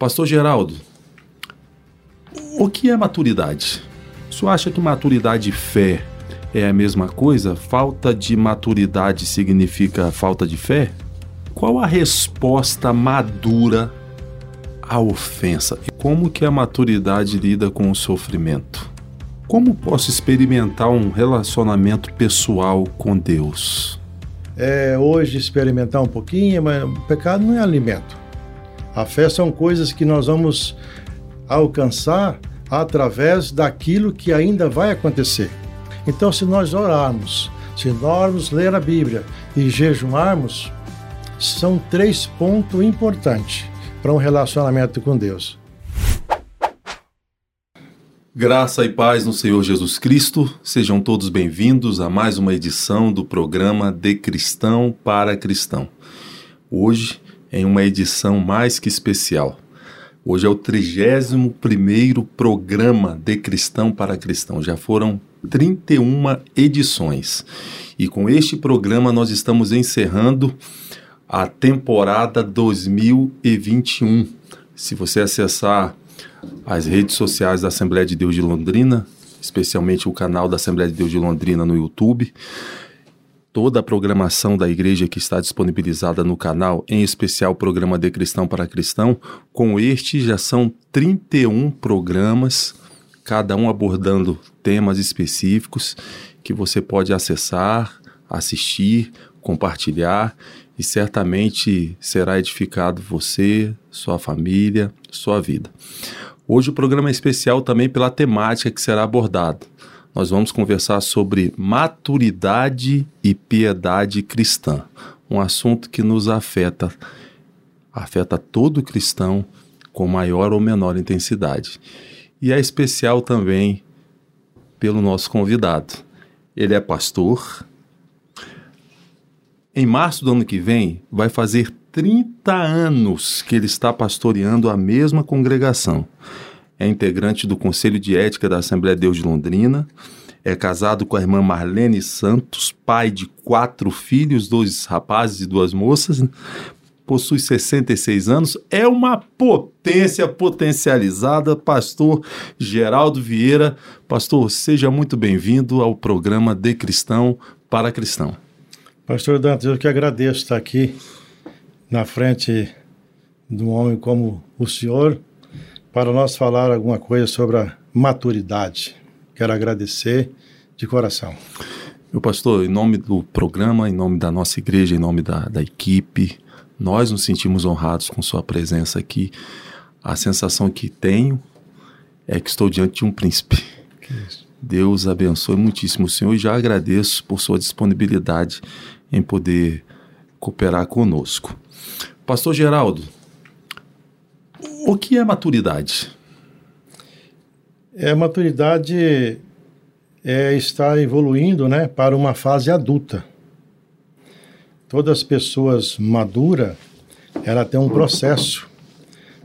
Pastor Geraldo, o que é maturidade? O senhor acha que maturidade e fé é a mesma coisa? Falta de maturidade significa falta de fé? Qual a resposta madura à ofensa? E como que a maturidade lida com o sofrimento? Como posso experimentar um relacionamento pessoal com Deus? É, hoje experimentar um pouquinho, mas o pecado não é alimento. A fé são coisas que nós vamos alcançar através daquilo que ainda vai acontecer. Então, se nós orarmos, se nós ler a Bíblia e jejuarmos, são três pontos importantes para um relacionamento com Deus. Graça e paz no Senhor Jesus Cristo, sejam todos bem-vindos a mais uma edição do programa De Cristão para Cristão. Hoje, em uma edição mais que especial. Hoje é o 31 programa De Cristão para Cristão. Já foram 31 edições. E com este programa nós estamos encerrando a temporada 2021. Se você acessar as redes sociais da Assembleia de Deus de Londrina, especialmente o canal da Assembleia de Deus de Londrina no YouTube, toda a programação da igreja que está disponibilizada no canal, em especial o programa de Cristão para Cristão, com este já são 31 programas cada um abordando temas específicos que você pode acessar, assistir, compartilhar e certamente será edificado você, sua família, sua vida. Hoje o programa é especial também pela temática que será abordada. Nós vamos conversar sobre maturidade e piedade cristã, um assunto que nos afeta, afeta todo cristão com maior ou menor intensidade e é especial também pelo nosso convidado. Ele é pastor. Em março do ano que vem, vai fazer 30 anos que ele está pastoreando a mesma congregação. É integrante do Conselho de Ética da Assembleia de Deus de Londrina. É casado com a irmã Marlene Santos, pai de quatro filhos, dois rapazes e duas moças possui 66 anos, é uma potência potencializada. Pastor Geraldo Vieira. Pastor, seja muito bem-vindo ao programa De Cristão para Cristão. Pastor Dantas, eu que agradeço estar aqui na frente de um homem como o senhor para nós falar alguma coisa sobre a maturidade. Quero agradecer de coração. Meu pastor, em nome do programa, em nome da nossa igreja, em nome da, da equipe, nós nos sentimos honrados com Sua presença aqui. A sensação que tenho é que estou diante de um príncipe. Deus abençoe muitíssimo o Senhor e já agradeço por sua disponibilidade em poder cooperar conosco. Pastor Geraldo, o que é maturidade? É maturidade é estar evoluindo, né, para uma fase adulta todas as pessoas maduras, ela tem um processo.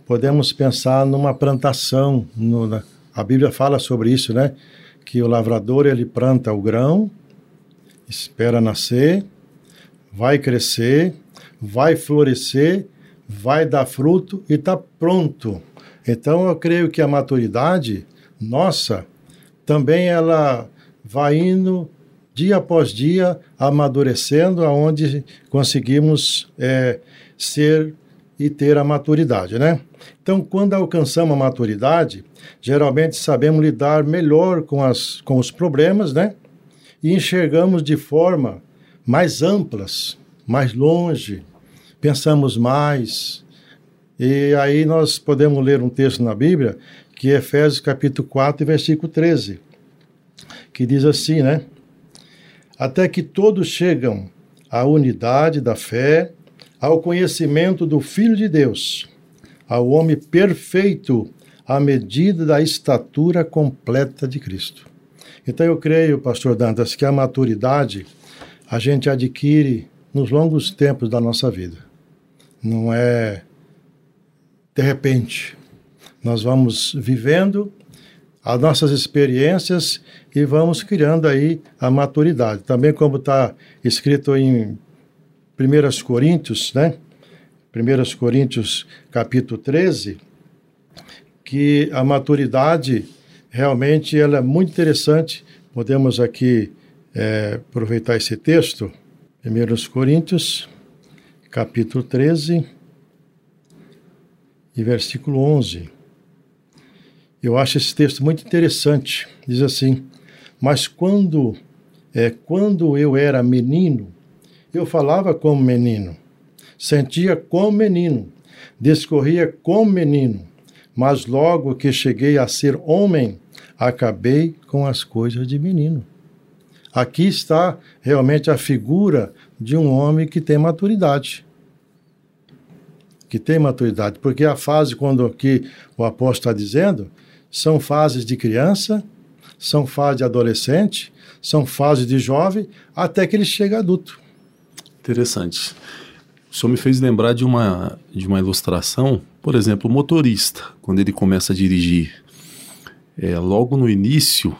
Podemos pensar numa plantação, no, a Bíblia fala sobre isso, né? Que o lavrador ele planta o grão, espera nascer, vai crescer, vai florescer, vai dar fruto e está pronto. Então eu creio que a maturidade nossa também ela vai indo dia após dia, amadurecendo, aonde conseguimos é, ser e ter a maturidade, né? Então, quando alcançamos a maturidade, geralmente sabemos lidar melhor com, as, com os problemas, né? E enxergamos de forma mais amplas, mais longe, pensamos mais. E aí nós podemos ler um texto na Bíblia, que é Efésios capítulo 4, versículo 13, que diz assim, né? até que todos chegam à unidade da fé, ao conhecimento do Filho de Deus, ao homem perfeito, à medida da estatura completa de Cristo. Então eu creio, pastor Dantas, que a maturidade a gente adquire nos longos tempos da nossa vida. Não é de repente. Nós vamos vivendo as nossas experiências e vamos criando aí a maturidade. Também como está escrito em 1 Coríntios, né? 1 Coríntios capítulo 13, que a maturidade realmente ela é muito interessante. Podemos aqui é, aproveitar esse texto, 1 Coríntios, capítulo 13 e versículo 11. Eu acho esse texto muito interessante. Diz assim: Mas quando é, quando eu era menino, eu falava como menino, sentia como menino, discorria como menino, mas logo que cheguei a ser homem, acabei com as coisas de menino. Aqui está realmente a figura de um homem que tem maturidade. Que tem maturidade, porque a fase, quando aqui o apóstolo está dizendo, são fases de criança, são fases de adolescente, são fases de jovem, até que ele chega adulto. Interessante. O senhor me fez lembrar de uma, de uma ilustração, por exemplo, o motorista, quando ele começa a dirigir. É, logo no início,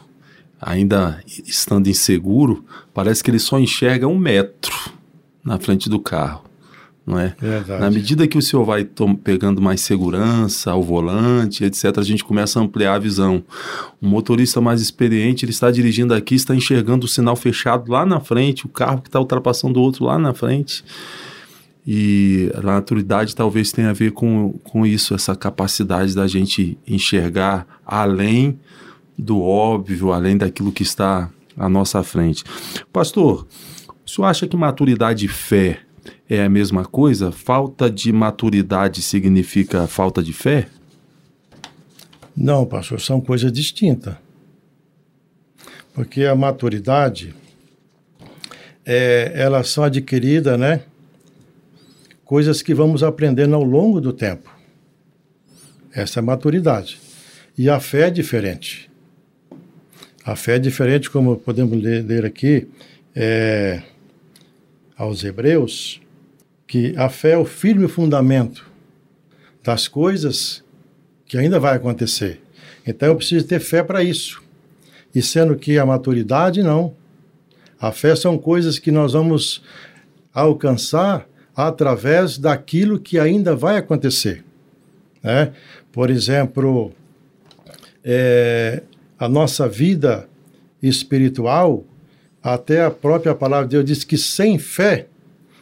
ainda estando inseguro, parece que ele só enxerga um metro na frente do carro não é? Verdade. Na medida que o senhor vai pegando mais segurança ao volante, etc., a gente começa a ampliar a visão. O motorista mais experiente, ele está dirigindo aqui, está enxergando o sinal fechado lá na frente, o carro que está ultrapassando o outro lá na frente. E a maturidade talvez tenha a ver com, com isso, essa capacidade da gente enxergar além do óbvio, além daquilo que está à nossa frente. Pastor, o senhor acha que maturidade e fé é a mesma coisa? Falta de maturidade significa falta de fé? Não, pastor, são coisas distintas. Porque a maturidade, é, elas são adquiridas, né? Coisas que vamos aprendendo ao longo do tempo. Essa é a maturidade. E a fé é diferente. A fé é diferente, como podemos ler, aqui é, aos Hebreus, que a fé é o firme fundamento das coisas que ainda vai acontecer. Então eu preciso ter fé para isso. E sendo que a maturidade não. A fé são coisas que nós vamos alcançar através daquilo que ainda vai acontecer. Né? Por exemplo, é, a nossa vida espiritual, até a própria palavra de Deus diz que sem fé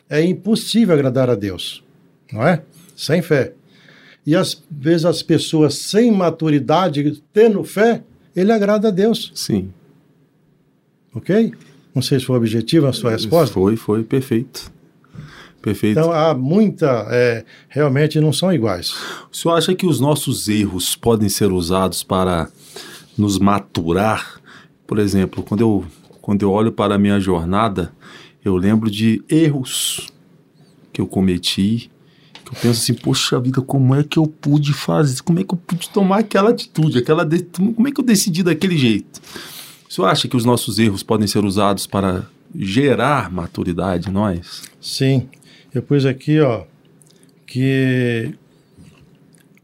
é impossível agradar a Deus, não é? Sem fé. E às vezes as pessoas sem maturidade, tendo fé, ele agrada a Deus. Sim. Ok? Não sei se foi objetivo a sua resposta. Foi, foi, perfeito. Perfeito. Então há muita, é, realmente não são iguais. O senhor acha que os nossos erros podem ser usados para nos maturar? Por exemplo, quando eu, quando eu olho para a minha jornada, eu lembro de erros que eu cometi, que eu penso assim, poxa vida, como é que eu pude fazer, como é que eu pude tomar aquela atitude, aquela de... como é que eu decidi daquele jeito? Senhor acha que os nossos erros podem ser usados para gerar maturidade em nós? Sim. Eu pus aqui, ó, que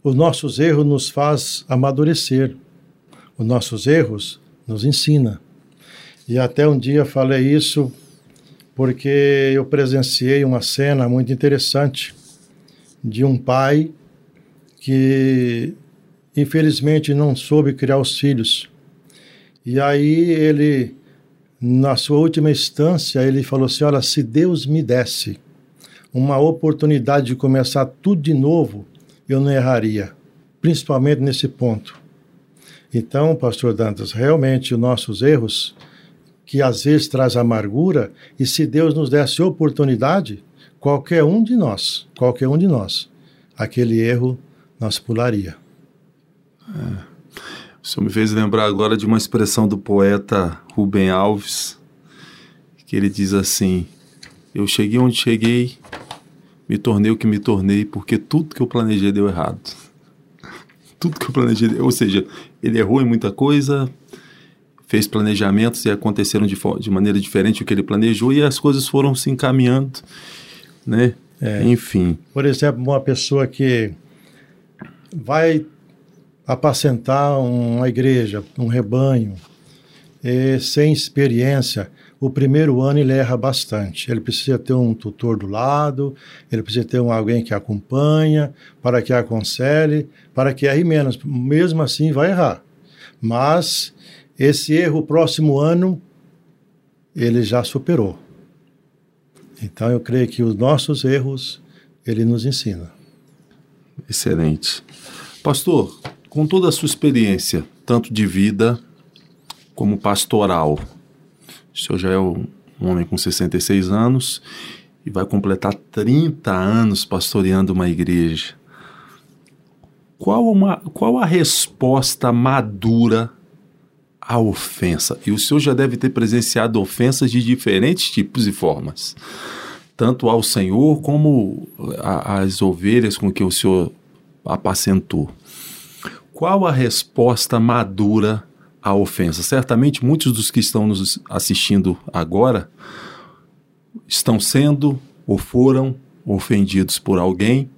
os nossos erros nos faz amadurecer. Os nossos erros nos ensina. E até um dia falei isso porque eu presenciei uma cena muito interessante de um pai que infelizmente não soube criar os filhos. E aí ele, na sua última instância, ele falou assim: Olha, se Deus me desse uma oportunidade de começar tudo de novo, eu não erraria, principalmente nesse ponto. Então, pastor Dantas, realmente os nossos erros que às vezes traz amargura, e se Deus nos desse oportunidade, qualquer um de nós, qualquer um de nós, aquele erro nós pularia. É. O senhor me fez lembrar agora de uma expressão do poeta Rubem Alves, que ele diz assim: Eu cheguei onde cheguei, me tornei o que me tornei, porque tudo que eu planejei deu errado. Tudo que eu planejei, ou seja, ele errou em muita coisa, fez planejamentos e aconteceram de, de maneira diferente do que ele planejou e as coisas foram se encaminhando, né? É. Enfim. Por exemplo, uma pessoa que vai apacentar uma igreja, um rebanho, sem experiência, o primeiro ano ele erra bastante. Ele precisa ter um tutor do lado, ele precisa ter um, alguém que acompanha, para que aconselhe, para que erre menos. Mesmo assim, vai errar. Mas esse erro, próximo ano, ele já superou. Então, eu creio que os nossos erros, ele nos ensina. Excelente. Pastor, com toda a sua experiência, tanto de vida como pastoral, o senhor já é um homem com 66 anos e vai completar 30 anos pastoreando uma igreja. Qual, uma, qual a resposta madura à ofensa? E o senhor já deve ter presenciado ofensas de diferentes tipos e formas, tanto ao Senhor como às ovelhas com que o senhor apacentou. Qual a resposta madura à ofensa? Certamente muitos dos que estão nos assistindo agora estão sendo ou foram ofendidos por alguém,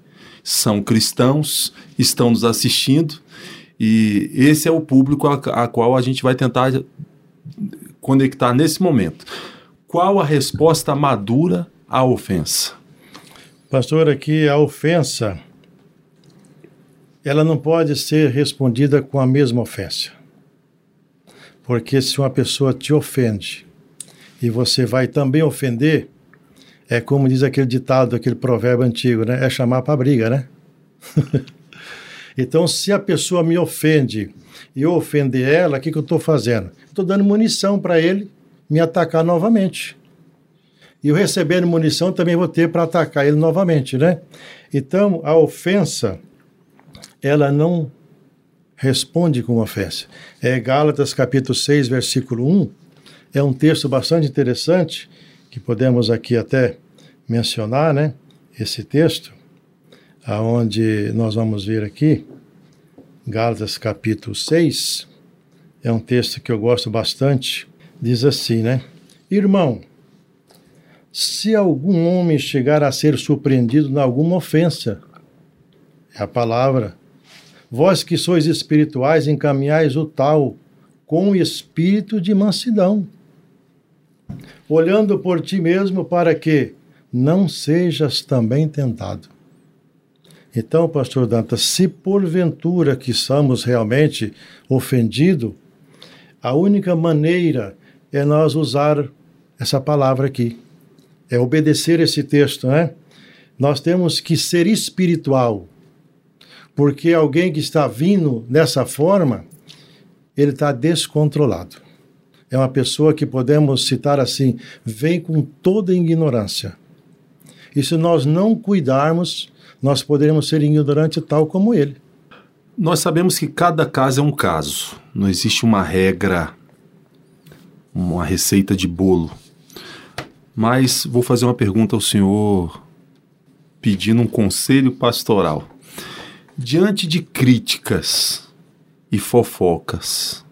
são cristãos, estão nos assistindo e esse é o público a, a qual a gente vai tentar conectar nesse momento. Qual a resposta madura à ofensa? Pastor, aqui a ofensa ela não pode ser respondida com a mesma ofensa. Porque se uma pessoa te ofende e você vai também ofender, é como diz aquele ditado, aquele provérbio antigo, né? É chamar para briga, né? então, se a pessoa me ofende e eu ofender ela, o que, que eu estou fazendo? Estou dando munição para ele me atacar novamente. E eu recebendo munição também vou ter para atacar ele novamente, né? Então, a ofensa ela não responde com ofensa. É Gálatas capítulo 6, versículo 1, é um texto bastante interessante, que podemos aqui até mencionar, né? Esse texto, aonde nós vamos ver aqui, Gálatas capítulo 6, é um texto que eu gosto bastante, diz assim, né? Irmão, se algum homem chegar a ser surpreendido em alguma ofensa, é a palavra, Vós que sois espirituais, encaminhais o tal com espírito de mansidão, olhando por ti mesmo para que não sejas também tentado. Então, pastor Dantas, se porventura que somos realmente ofendidos, a única maneira é nós usar essa palavra aqui, é obedecer esse texto, né? Nós temos que ser espiritual, porque alguém que está vindo dessa forma, ele está descontrolado. É uma pessoa que podemos citar assim, vem com toda ignorância. E se nós não cuidarmos, nós poderemos ser ignorantes tal como ele. Nós sabemos que cada caso é um caso. Não existe uma regra, uma receita de bolo. Mas vou fazer uma pergunta ao senhor, pedindo um conselho pastoral. Diante de críticas e fofocas,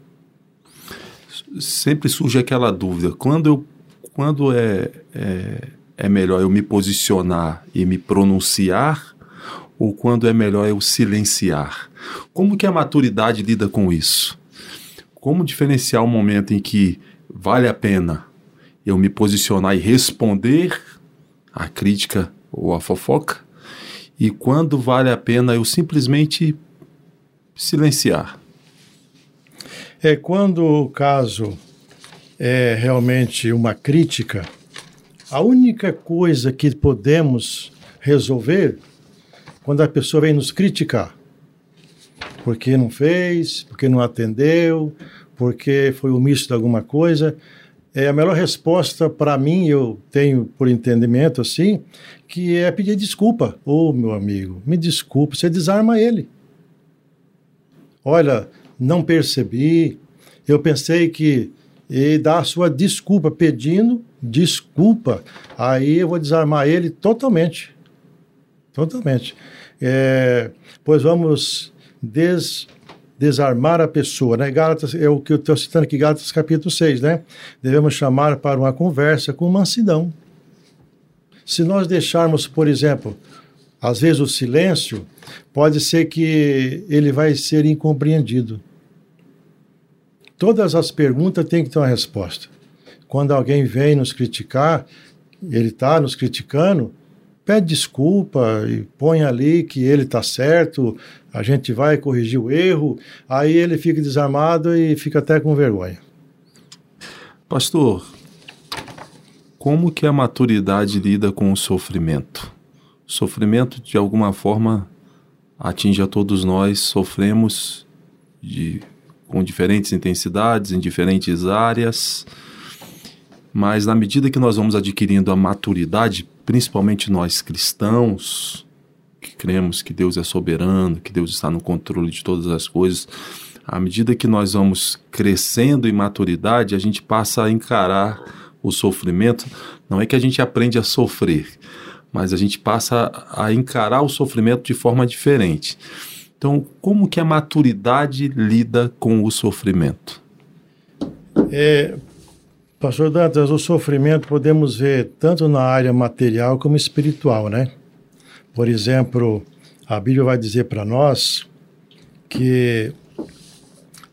sempre surge aquela dúvida: quando, eu, quando é, é, é melhor eu me posicionar e me pronunciar, ou quando é melhor eu silenciar? Como que a maturidade lida com isso? Como diferenciar o momento em que vale a pena eu me posicionar e responder à crítica ou à fofoca? E quando vale a pena eu simplesmente silenciar. É quando o caso é realmente uma crítica, a única coisa que podemos resolver quando a pessoa vem nos criticar, porque não fez, porque não atendeu, porque foi omisso de alguma coisa, é a melhor resposta para mim, eu tenho por entendimento assim, que é pedir desculpa. Ô, oh, meu amigo, me desculpe, você desarma ele. Olha, não percebi, eu pensei que e dá a sua desculpa, pedindo desculpa. Aí eu vou desarmar ele totalmente. Totalmente. É, pois vamos des desarmar a pessoa, né? Gálatas, é o que eu estou citando aqui, Gálatas capítulo 6, né? Devemos chamar para uma conversa com mansidão. Se nós deixarmos, por exemplo, às vezes o silêncio, pode ser que ele vai ser incompreendido. Todas as perguntas têm que ter uma resposta. quando alguém vem nos criticar, ele está nos criticando, pede desculpa e põe ali que ele está certo, a gente vai corrigir o erro, aí ele fica desarmado e fica até com vergonha. Pastor, como que a maturidade lida com o sofrimento? Sofrimento, de alguma forma, atinge a todos nós, sofremos de, com diferentes intensidades, em diferentes áreas, mas na medida que nós vamos adquirindo a maturidade, principalmente nós cristãos, cremos que Deus é soberano, que Deus está no controle de todas as coisas, à medida que nós vamos crescendo em maturidade, a gente passa a encarar o sofrimento. Não é que a gente aprende a sofrer, mas a gente passa a encarar o sofrimento de forma diferente. Então, como que a maturidade lida com o sofrimento? É, Pastor Dantas, o sofrimento podemos ver tanto na área material como espiritual, né? Por exemplo, a Bíblia vai dizer para nós que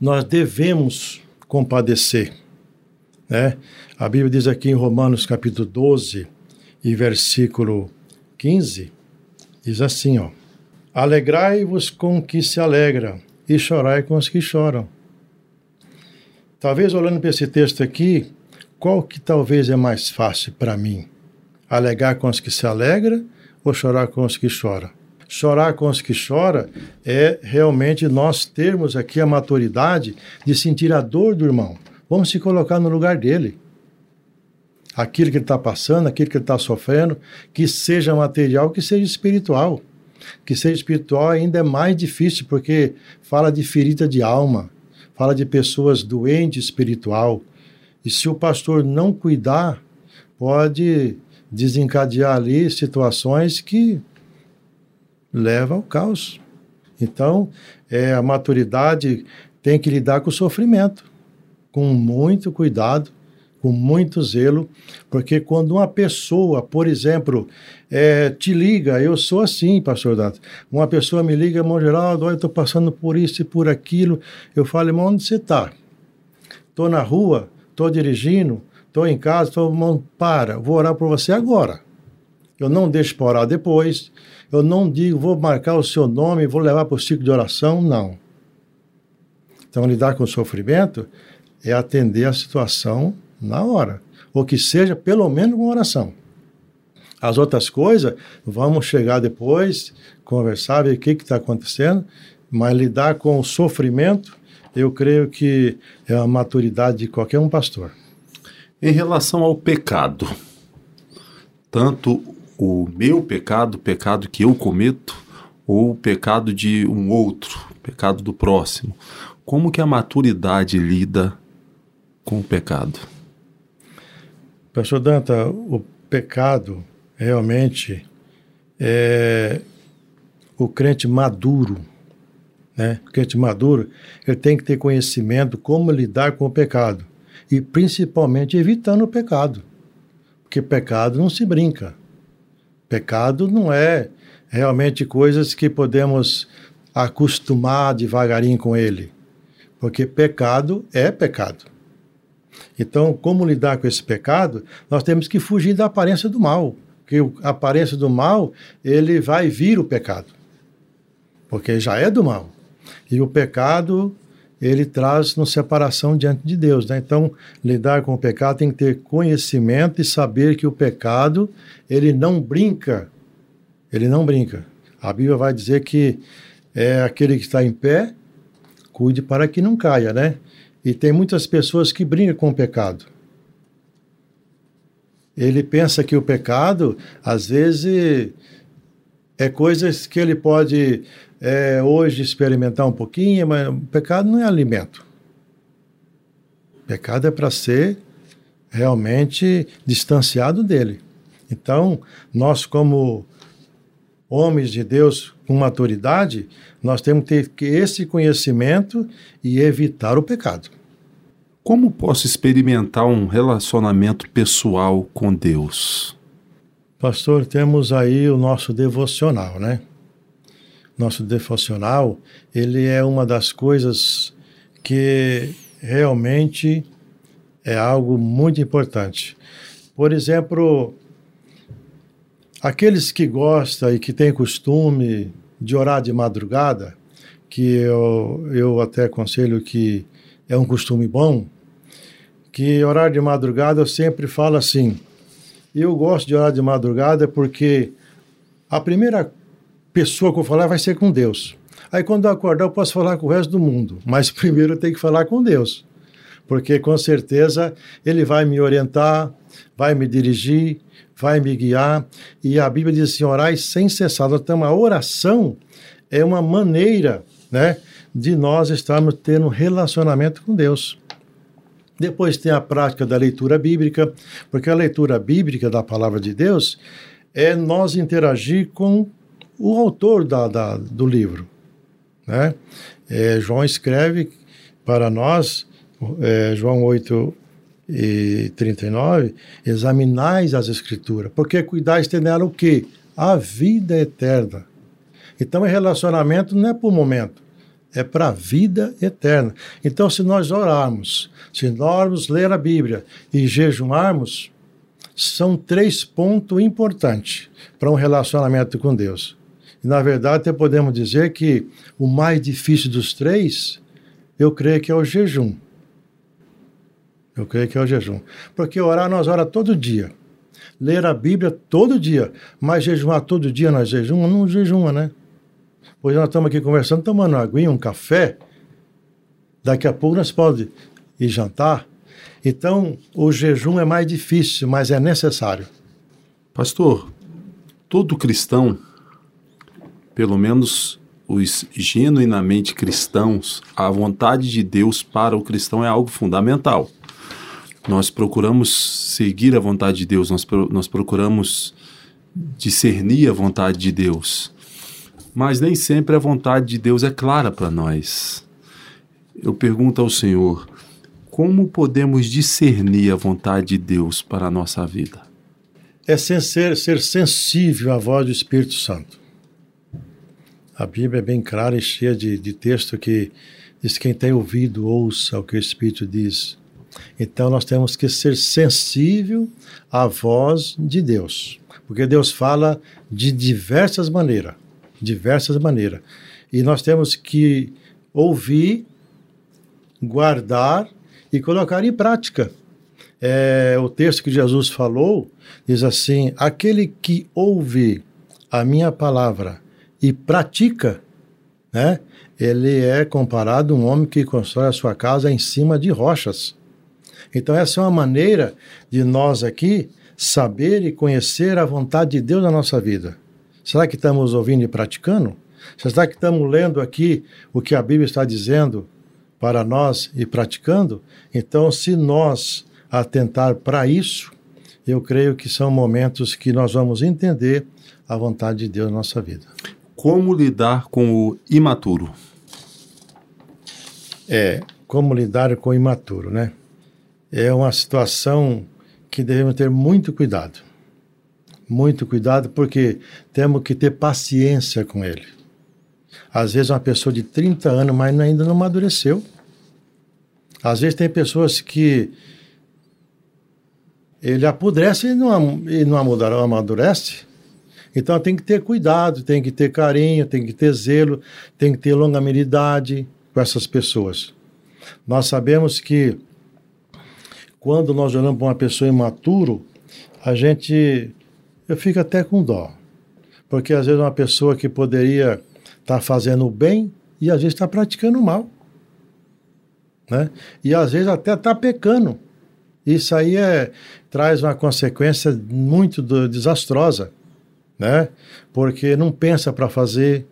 nós devemos compadecer, né? A Bíblia diz aqui em Romanos capítulo 12 e versículo 15, diz assim, ó: Alegrai-vos com que se alegra e chorai com os que choram. Talvez olhando para esse texto aqui, qual que talvez é mais fácil para mim? Alegar com os que se alegra ou chorar com os que choram? Chorar com os que choram é realmente nós termos aqui a maturidade de sentir a dor do irmão. Vamos se colocar no lugar dele. Aquilo que ele está passando, aquilo que ele está sofrendo, que seja material, que seja espiritual. Que seja espiritual ainda é mais difícil, porque fala de ferida de alma, fala de pessoas doentes espiritual, e se o pastor não cuidar, pode desencadear ali situações que levam ao caos. Então, é, a maturidade tem que lidar com o sofrimento, com muito cuidado, com muito zelo, porque quando uma pessoa, por exemplo, é, te liga, eu sou assim, pastor Dato, uma pessoa me liga, irmão Geraldo, olha, eu estou passando por isso e por aquilo, eu falo, irmão, onde você está? Estou na rua, estou dirigindo, estou em casa, estou, para, vou orar por você agora. Eu não deixo para orar depois, eu não digo, vou marcar o seu nome, vou levar para o ciclo de oração, não. Então, lidar com o sofrimento é atender a situação na hora, ou que seja pelo menos uma oração. As outras coisas, vamos chegar depois, conversar, ver o que está acontecendo, mas lidar com o sofrimento eu creio que é a maturidade de qualquer um pastor. Em relação ao pecado, tanto o meu pecado, o pecado que eu cometo, ou o pecado de um outro, pecado do próximo, como que a maturidade lida com o pecado? Pastor Danta, o pecado realmente é o crente maduro né? O crente maduro, ele tem que ter conhecimento como lidar com o pecado e principalmente evitando o pecado, porque pecado não se brinca. Pecado não é realmente coisas que podemos acostumar devagarinho com ele, porque pecado é pecado. Então, como lidar com esse pecado? Nós temos que fugir da aparência do mal, porque a aparência do mal, ele vai vir o pecado, porque já é do mal. E o pecado, ele traz nos separação diante de Deus. Né? Então, lidar com o pecado tem que ter conhecimento e saber que o pecado, ele não brinca. Ele não brinca. A Bíblia vai dizer que é aquele que está em pé, cuide para que não caia, né? E tem muitas pessoas que brincam com o pecado. Ele pensa que o pecado, às vezes, é coisas que ele pode é, hoje experimentar um pouquinho, mas o pecado não é alimento. O pecado é para ser realmente distanciado dele. Então, nós, como homens de Deus com maturidade, nós temos que ter esse conhecimento e evitar o pecado. Como posso experimentar um relacionamento pessoal com Deus? Pastor, temos aí o nosso devocional, né? Nosso devocional, ele é uma das coisas que realmente é algo muito importante. Por exemplo, aqueles que gostam e que têm costume de orar de madrugada, que eu, eu até aconselho que é um costume bom, que orar de madrugada eu sempre falo assim, eu gosto de orar de madrugada porque a primeira pessoa que eu falar vai ser com Deus. Aí quando eu acordar eu posso falar com o resto do mundo, mas primeiro eu tenho que falar com Deus. Porque com certeza ele vai me orientar, vai me dirigir, vai me guiar. E a Bíblia diz assim: orai sem cessar. Então, a oração é uma maneira né, de nós estarmos tendo um relacionamento com Deus. Depois tem a prática da leitura bíblica, porque a leitura bíblica da palavra de Deus é nós interagir com o autor da, da do livro. Né? É, João escreve para nós, é, João 8 e 39, examinais as escrituras, porque cuidais ter nela o quê? A vida eterna. Então, o relacionamento não é por momento, é para a vida eterna. Então, se nós orarmos, se nós ler a Bíblia e jejuarmos, são três pontos importantes para um relacionamento com Deus. Na verdade, até podemos dizer que o mais difícil dos três, eu creio que é o jejum. Eu creio que é o jejum. Porque orar, nós oramos todo dia. Ler a Bíblia todo dia. Mas jejuar todo dia nós jejumamos? Não jejuma, né? Pois nós estamos aqui conversando, tomando uma um café. Daqui a pouco nós podemos ir jantar. Então, o jejum é mais difícil, mas é necessário. Pastor, todo cristão, pelo menos os genuinamente cristãos, a vontade de Deus para o cristão é algo fundamental. Nós procuramos seguir a vontade de Deus, nós, nós procuramos discernir a vontade de Deus. Mas nem sempre a vontade de Deus é clara para nós. Eu pergunto ao Senhor, como podemos discernir a vontade de Deus para a nossa vida? É ser, ser sensível à voz do Espírito Santo. A Bíblia é bem clara e cheia de, de texto que diz: quem tem ouvido, ouça o que o Espírito diz. Então nós temos que ser sensível à voz de Deus, porque Deus fala de diversas maneiras, diversas maneiras. E nós temos que ouvir, guardar e colocar em prática. É, o texto que Jesus falou diz assim: aquele que ouve a minha palavra e pratica, né, ele é comparado a um homem que constrói a sua casa em cima de rochas. Então, essa é uma maneira de nós aqui saber e conhecer a vontade de Deus na nossa vida. Será que estamos ouvindo e praticando? Será que estamos lendo aqui o que a Bíblia está dizendo para nós e praticando? Então, se nós atentar para isso, eu creio que são momentos que nós vamos entender a vontade de Deus na nossa vida. Como lidar com o imaturo? É, como lidar com o imaturo, né? é uma situação que devemos ter muito cuidado. Muito cuidado, porque temos que ter paciência com ele. Às vezes, uma pessoa de 30 anos, mas ainda não amadureceu. Às vezes, tem pessoas que ele apodrece e não, e não amadurece. Então, tem que ter cuidado, tem que ter carinho, tem que ter zelo, tem que ter longanimidade com essas pessoas. Nós sabemos que quando nós olhamos para uma pessoa imaturo, a gente eu fico até com dó. Porque às vezes uma pessoa que poderia estar tá fazendo o bem e às vezes está praticando o mal. Né? E às vezes até está pecando. Isso aí é, traz uma consequência muito do, desastrosa, né? porque não pensa para fazer.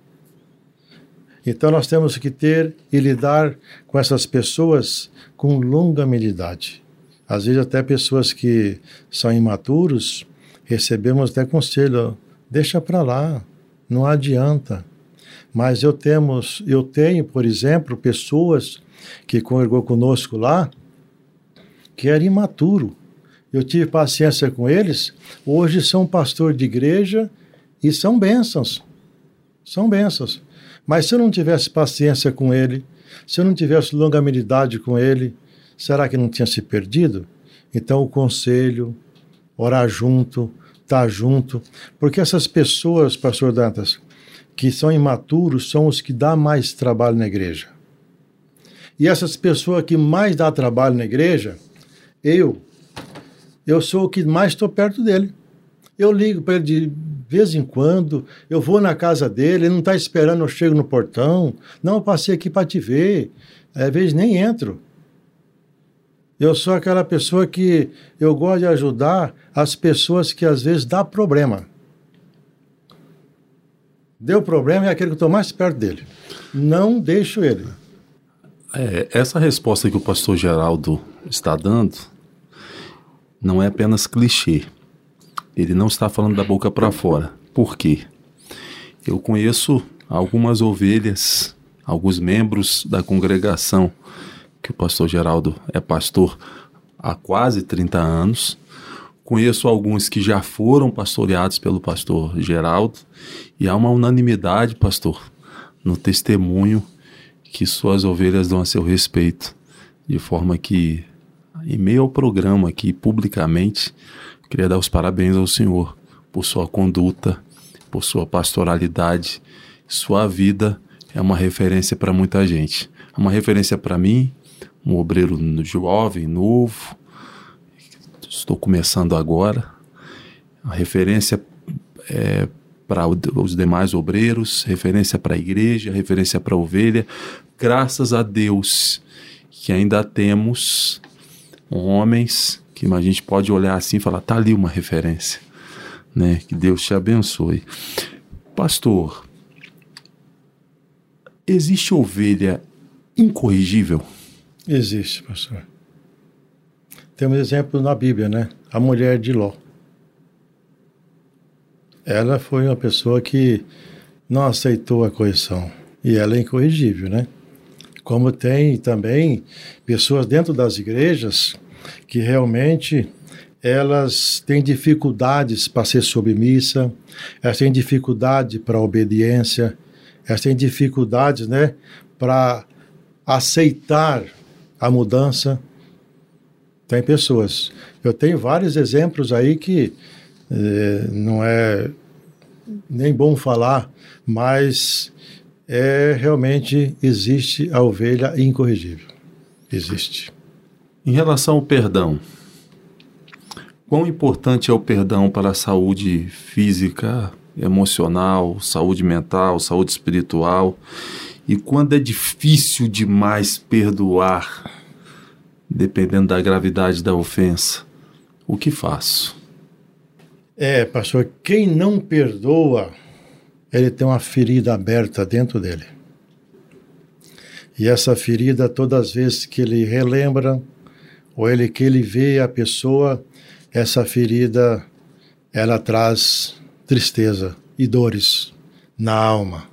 Então nós temos que ter e lidar com essas pessoas com longanimidade. Às vezes até pessoas que são imaturos, recebemos até conselho, deixa para lá, não adianta. Mas eu temos, eu tenho, por exemplo, pessoas que congregou conosco lá, que era imaturo. Eu tive paciência com eles, hoje são pastor de igreja e são bênçãos. São bênçãos. Mas se eu não tivesse paciência com ele, se eu não tivesse longanimidade com ele, será que não tinha se perdido? Então o conselho, orar junto, estar tá junto, porque essas pessoas, pastor Dantas, que são imaturos são os que dá mais trabalho na igreja. E essas pessoas que mais dá trabalho na igreja, eu, eu sou o que mais estou perto dele. Eu ligo para ele de vez em quando, eu vou na casa dele, ele não está esperando, eu chego no portão. Não, eu passei aqui para te ver. Às vezes nem entro. Eu sou aquela pessoa que eu gosto de ajudar as pessoas que às vezes dá problema. Deu problema é aquele que estou mais perto dele. Não deixo ele. É, essa resposta que o pastor Geraldo está dando não é apenas clichê. Ele não está falando da boca para fora. Por quê? Eu conheço algumas ovelhas, alguns membros da congregação que o pastor Geraldo é pastor há quase 30 anos. Conheço alguns que já foram pastoreados pelo pastor Geraldo e há uma unanimidade, pastor, no testemunho que suas ovelhas dão a seu respeito, de forma que, em meio ao programa aqui, publicamente, queria dar os parabéns ao senhor por sua conduta, por sua pastoralidade. Sua vida é uma referência para muita gente. É uma referência para mim, um obreiro jovem, novo, estou começando agora. A referência é, para os demais obreiros, referência para a igreja, referência para a ovelha. Graças a Deus que ainda temos homens que a gente pode olhar assim e falar, tá ali uma referência, né? Que Deus te abençoe. Pastor, existe ovelha incorrigível? Existe, pastor. Temos exemplo na Bíblia, né? A mulher de Ló. Ela foi uma pessoa que não aceitou a correção. E ela é incorrigível, né? Como tem também pessoas dentro das igrejas que realmente elas têm dificuldades para ser submissa, elas têm dificuldade para obediência, elas têm dificuldades, né, para aceitar a mudança. Tem pessoas. Eu tenho vários exemplos aí que eh, não é nem bom falar, mas é realmente existe a ovelha incorrigível. Existe. Em relação ao perdão, quão importante é o perdão para a saúde física, emocional, saúde mental, saúde espiritual? E quando é difícil demais perdoar, dependendo da gravidade da ofensa, o que faço? É, pastor, quem não perdoa, ele tem uma ferida aberta dentro dele. E essa ferida, todas as vezes que ele relembra, ou ele que ele vê a pessoa, essa ferida, ela traz tristeza e dores na alma.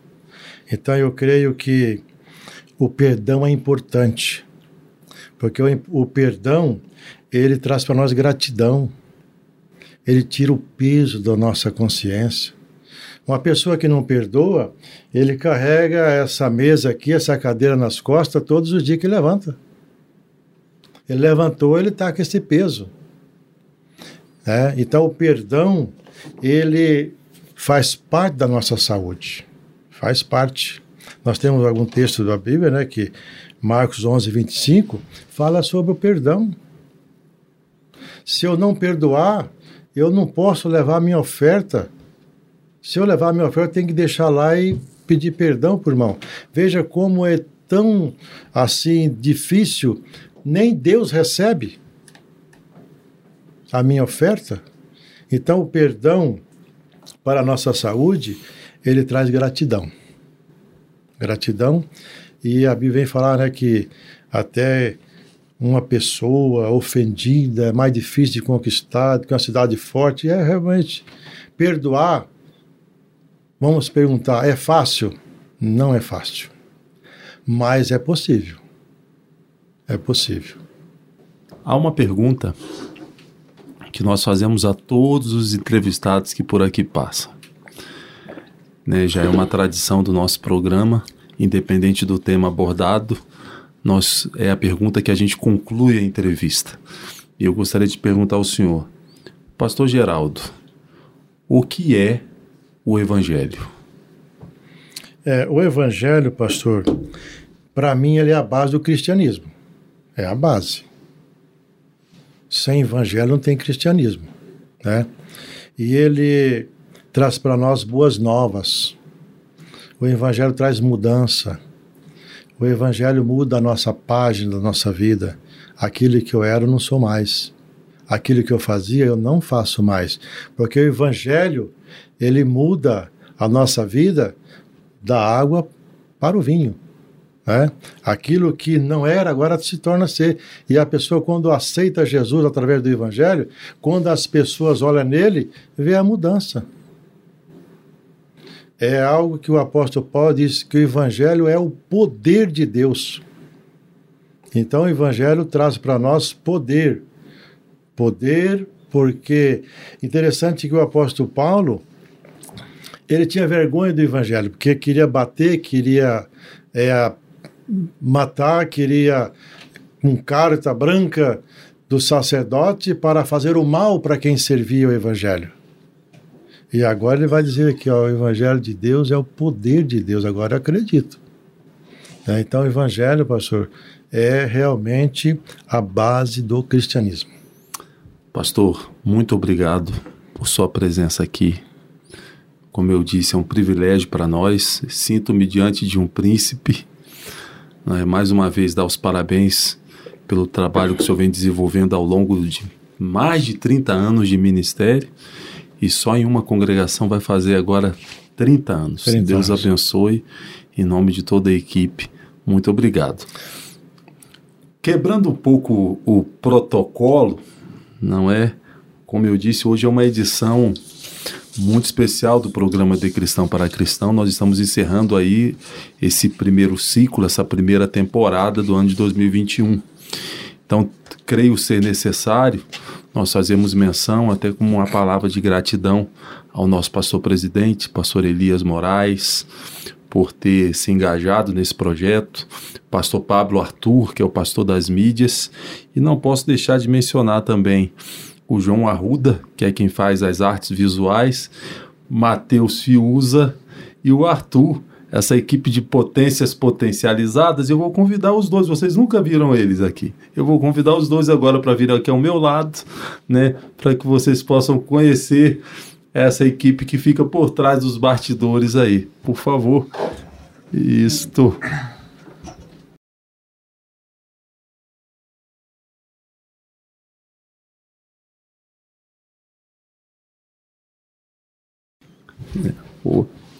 Então eu creio que o perdão é importante, porque o, o perdão ele traz para nós gratidão, ele tira o peso da nossa consciência. Uma pessoa que não perdoa, ele carrega essa mesa aqui, essa cadeira nas costas todos os dias que levanta. Ele levantou, ele está com esse peso. Né? Então o perdão, ele faz parte da nossa saúde faz parte. Nós temos algum texto da Bíblia, né, que Marcos 11, 25, fala sobre o perdão. Se eu não perdoar, eu não posso levar minha oferta. Se eu levar minha oferta, eu tenho que deixar lá e pedir perdão por irmão. Veja como é tão assim difícil, nem Deus recebe a minha oferta. Então, o perdão para a nossa saúde ele traz gratidão. Gratidão. E a Bíblia vem falar né, que até uma pessoa ofendida é mais difícil de conquistar do que uma cidade forte. É realmente perdoar. Vamos perguntar, é fácil? Não é fácil. Mas é possível. É possível. Há uma pergunta que nós fazemos a todos os entrevistados que por aqui passam né, já é uma tradição do nosso programa, independente do tema abordado, nós é a pergunta que a gente conclui a entrevista. E eu gostaria de perguntar ao senhor, Pastor Geraldo, o que é o Evangelho? É, o Evangelho, pastor, para mim ele é a base do cristianismo. É a base. Sem Evangelho não tem cristianismo, né? E ele traz para nós boas novas. O Evangelho traz mudança. O Evangelho muda a nossa página da nossa vida. Aquilo que eu era, eu não sou mais. Aquilo que eu fazia, eu não faço mais. Porque o Evangelho, ele muda a nossa vida da água para o vinho. Né? Aquilo que não era, agora se torna ser. E a pessoa, quando aceita Jesus através do Evangelho, quando as pessoas olham nele, vê a mudança. É algo que o apóstolo Paulo diz que o Evangelho é o poder de Deus. Então o Evangelho traz para nós poder. Poder, porque interessante que o apóstolo Paulo ele tinha vergonha do Evangelho, porque queria bater, queria é, matar, queria um carta branca do sacerdote para fazer o mal para quem servia o Evangelho. E agora ele vai dizer que ó, o Evangelho de Deus é o poder de Deus. Agora eu acredito. É, então, o Evangelho, pastor, é realmente a base do cristianismo. Pastor, muito obrigado por sua presença aqui. Como eu disse, é um privilégio para nós. Sinto-me diante de um príncipe né, mais uma vez, dar os parabéns pelo trabalho que o senhor vem desenvolvendo ao longo de mais de 30 anos de ministério e só em uma congregação vai fazer agora 30 anos. 30 Deus anos. abençoe em nome de toda a equipe. Muito obrigado. Quebrando um pouco o protocolo, não é? Como eu disse, hoje é uma edição muito especial do programa de Cristão para Cristão. Nós estamos encerrando aí esse primeiro ciclo, essa primeira temporada do ano de 2021. Então, creio ser necessário nós fazemos menção até como uma palavra de gratidão ao nosso pastor presidente, pastor Elias Moraes, por ter se engajado nesse projeto, pastor Pablo Arthur, que é o pastor das mídias, e não posso deixar de mencionar também o João Arruda, que é quem faz as artes visuais, Matheus Fiuza e o Arthur, essa equipe de potências potencializadas. Eu vou convidar os dois, vocês nunca viram eles aqui. Eu vou convidar os dois agora para vir aqui ao meu lado, né, para que vocês possam conhecer essa equipe que fica por trás dos bastidores aí. Por favor. Isto.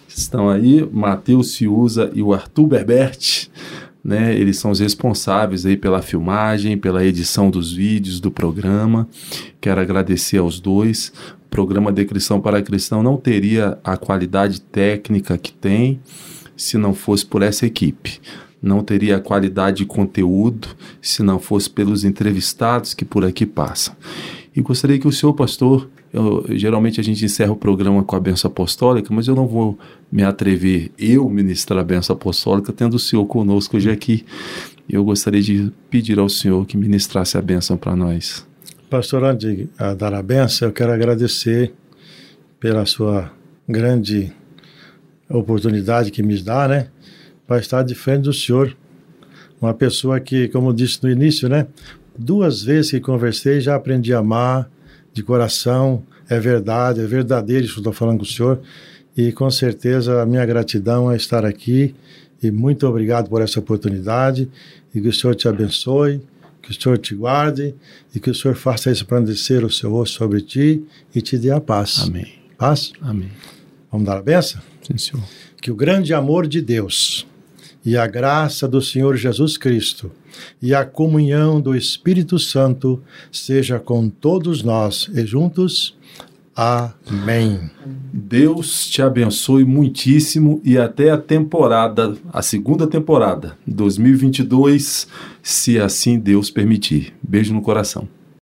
Estão aí, Matheus Ciuza e o Arthur Berbert, né? Eles são os responsáveis aí pela filmagem, pela edição dos vídeos do programa. Quero agradecer aos dois. O programa de Cristão para Cristão não teria a qualidade técnica que tem se não fosse por essa equipe. Não teria a qualidade de conteúdo se não fosse pelos entrevistados que por aqui passam. E gostaria que o senhor, pastor, eu, geralmente a gente encerra o programa com a benção apostólica, mas eu não vou me atrever, eu ministrar a benção apostólica, tendo o senhor conosco hoje aqui. Eu gostaria de pedir ao senhor que ministrasse a benção para nós. Pastor, antes de dar a benção, eu quero agradecer pela sua grande oportunidade que me dá, né? Para estar de frente do senhor. Uma pessoa que, como disse no início, né? Duas vezes que conversei, já aprendi a amar de coração. É verdade, é verdadeiro isso que estou falando com o senhor. E com certeza a minha gratidão é estar aqui. E muito obrigado por essa oportunidade. E que o Senhor te abençoe, que o Senhor te guarde e que o Senhor faça resplandecer o seu rosto sobre ti e te dê a paz. Amém. Paz? Amém. Vamos dar a benção? Sim, Senhor. Que o grande amor de Deus e a graça do Senhor Jesus Cristo e a comunhão do Espírito Santo seja com todos nós e juntos. Amém. Deus te abençoe muitíssimo e até a temporada, a segunda temporada, 2022, se assim Deus permitir. Beijo no coração.